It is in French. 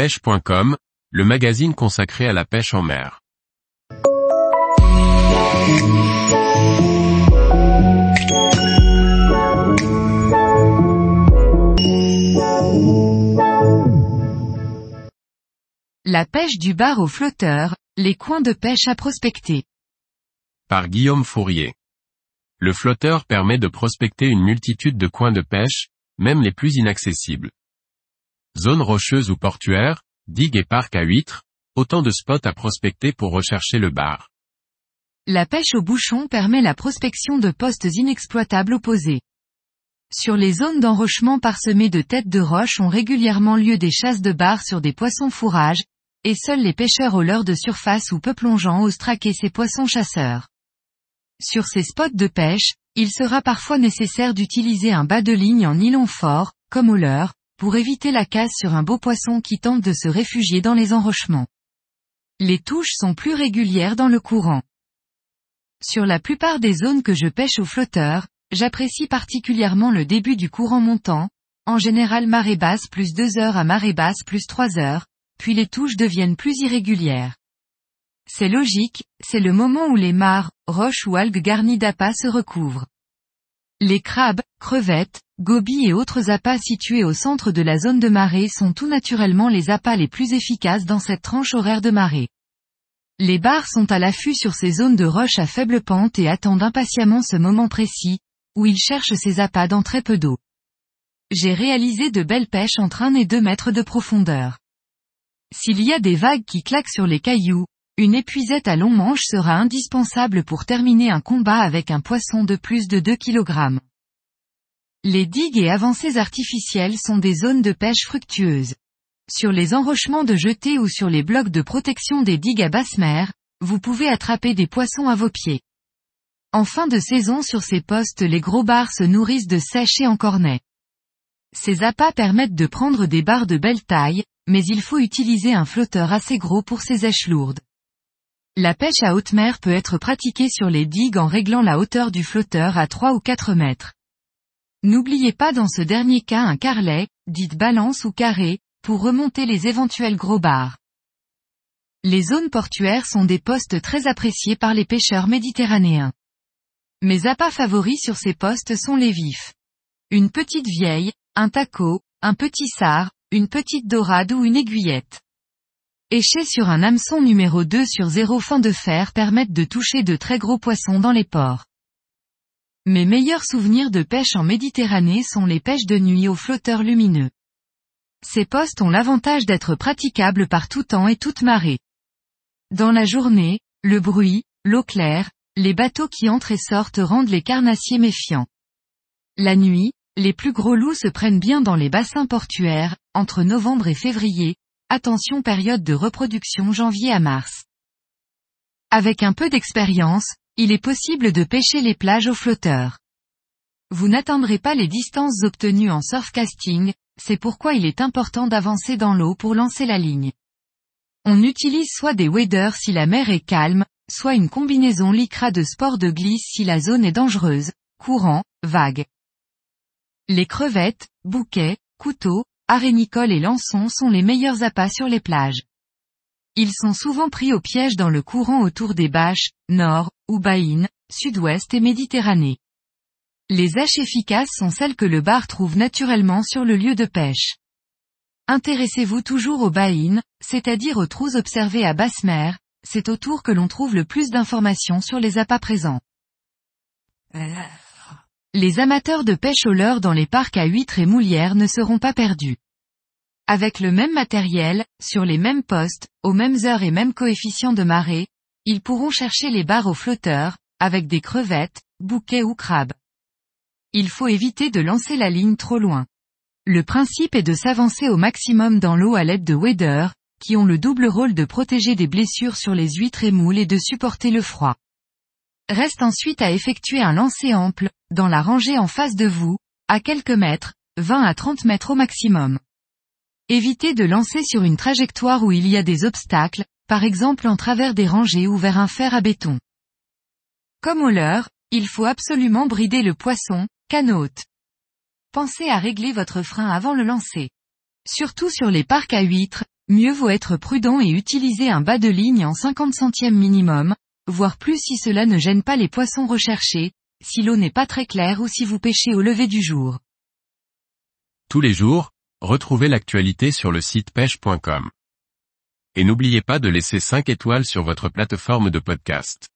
pêche.com, le magazine consacré à la pêche en mer. La pêche du bar au flotteur, les coins de pêche à prospecter. Par Guillaume Fourier. Le flotteur permet de prospecter une multitude de coins de pêche, même les plus inaccessibles. Zones rocheuses ou portuaires, digues et parcs à huîtres, autant de spots à prospecter pour rechercher le bar. La pêche au bouchon permet la prospection de postes inexploitables opposés. Sur les zones d'enrochement parsemées de têtes de roche ont régulièrement lieu des chasses de bar sur des poissons fourrages, et seuls les pêcheurs au leurre de surface ou peu plongeants osent traquer ces poissons chasseurs. Sur ces spots de pêche, il sera parfois nécessaire d'utiliser un bas de ligne en nylon fort, comme au leurre, pour éviter la casse sur un beau poisson qui tente de se réfugier dans les enrochements. Les touches sont plus régulières dans le courant. Sur la plupart des zones que je pêche au flotteur, j'apprécie particulièrement le début du courant montant, en général marée basse plus 2 heures à marée basse plus 3 heures, puis les touches deviennent plus irrégulières. C'est logique, c'est le moment où les mares, roches ou algues garnies d'appâts se recouvrent. Les crabes, crevettes, gobies et autres appâts situés au centre de la zone de marée sont tout naturellement les appâts les plus efficaces dans cette tranche horaire de marée. Les bars sont à l'affût sur ces zones de roches à faible pente et attendent impatiemment ce moment précis, où ils cherchent ces appâts dans très peu d'eau. J'ai réalisé de belles pêches entre 1 et 2 mètres de profondeur. S'il y a des vagues qui claquent sur les cailloux, une épuisette à long manche sera indispensable pour terminer un combat avec un poisson de plus de 2 kg. Les digues et avancées artificielles sont des zones de pêche fructueuses. Sur les enrochements de jetée ou sur les blocs de protection des digues à basse mer, vous pouvez attraper des poissons à vos pieds. En fin de saison sur ces postes les gros bars se nourrissent de sèche et en cornet. Ces appâts permettent de prendre des barres de belle taille, mais il faut utiliser un flotteur assez gros pour ces èches lourdes. La pêche à haute mer peut être pratiquée sur les digues en réglant la hauteur du flotteur à 3 ou 4 mètres. N'oubliez pas dans ce dernier cas un carlet, dite balance ou carré, pour remonter les éventuels gros bars. Les zones portuaires sont des postes très appréciés par les pêcheurs méditerranéens. Mes appâts favoris sur ces postes sont les vifs. Une petite vieille, un taco, un petit sard, une petite dorade ou une aiguillette. Échés sur un hameçon numéro 2 sur 0 fin de fer permettent de toucher de très gros poissons dans les ports. Mes meilleurs souvenirs de pêche en Méditerranée sont les pêches de nuit aux flotteurs lumineux. Ces postes ont l'avantage d'être praticables par tout temps et toute marée. Dans la journée, le bruit, l'eau claire, les bateaux qui entrent et sortent rendent les carnassiers méfiants. La nuit, les plus gros loups se prennent bien dans les bassins portuaires, entre novembre et février, attention période de reproduction janvier à mars. Avec un peu d'expérience, il est possible de pêcher les plages aux flotteurs. Vous n'atteindrez pas les distances obtenues en surfcasting, c'est pourquoi il est important d'avancer dans l'eau pour lancer la ligne. On utilise soit des waders si la mer est calme, soit une combinaison lycra de sport de glisse si la zone est dangereuse, courant, vague. Les crevettes, bouquets, couteaux, arénicoles et lançons sont les meilleurs appâts sur les plages. Ils sont souvent pris au piège dans le courant autour des bâches, nord, ou baïnes, sud-ouest et Méditerranée. Les haches efficaces sont celles que le bar trouve naturellement sur le lieu de pêche. Intéressez-vous toujours aux baïnes, c'est-à-dire aux trous observés à basse mer, c'est autour que l'on trouve le plus d'informations sur les appâts présents. Les amateurs de pêche au leurre dans les parcs à huîtres et moulières ne seront pas perdus. Avec le même matériel, sur les mêmes postes, aux mêmes heures et mêmes coefficients de marée, ils pourront chercher les barres aux flotteurs, avec des crevettes, bouquets ou crabes. Il faut éviter de lancer la ligne trop loin. Le principe est de s'avancer au maximum dans l'eau à l'aide de waders, qui ont le double rôle de protéger des blessures sur les huîtres et moules et de supporter le froid. Reste ensuite à effectuer un lancer ample, dans la rangée en face de vous, à quelques mètres, 20 à 30 mètres au maximum. Évitez de lancer sur une trajectoire où il y a des obstacles, par exemple en travers des rangées ou vers un fer à béton. Comme au leurre, il faut absolument brider le poisson, canote. Pensez à régler votre frein avant le lancer. Surtout sur les parcs à huîtres, mieux vaut être prudent et utiliser un bas de ligne en 50 centièmes minimum, voire plus si cela ne gêne pas les poissons recherchés, si l'eau n'est pas très claire ou si vous pêchez au lever du jour. Tous les jours, retrouvez l'actualité sur le site pêche.com. Et n'oubliez pas de laisser 5 étoiles sur votre plateforme de podcast.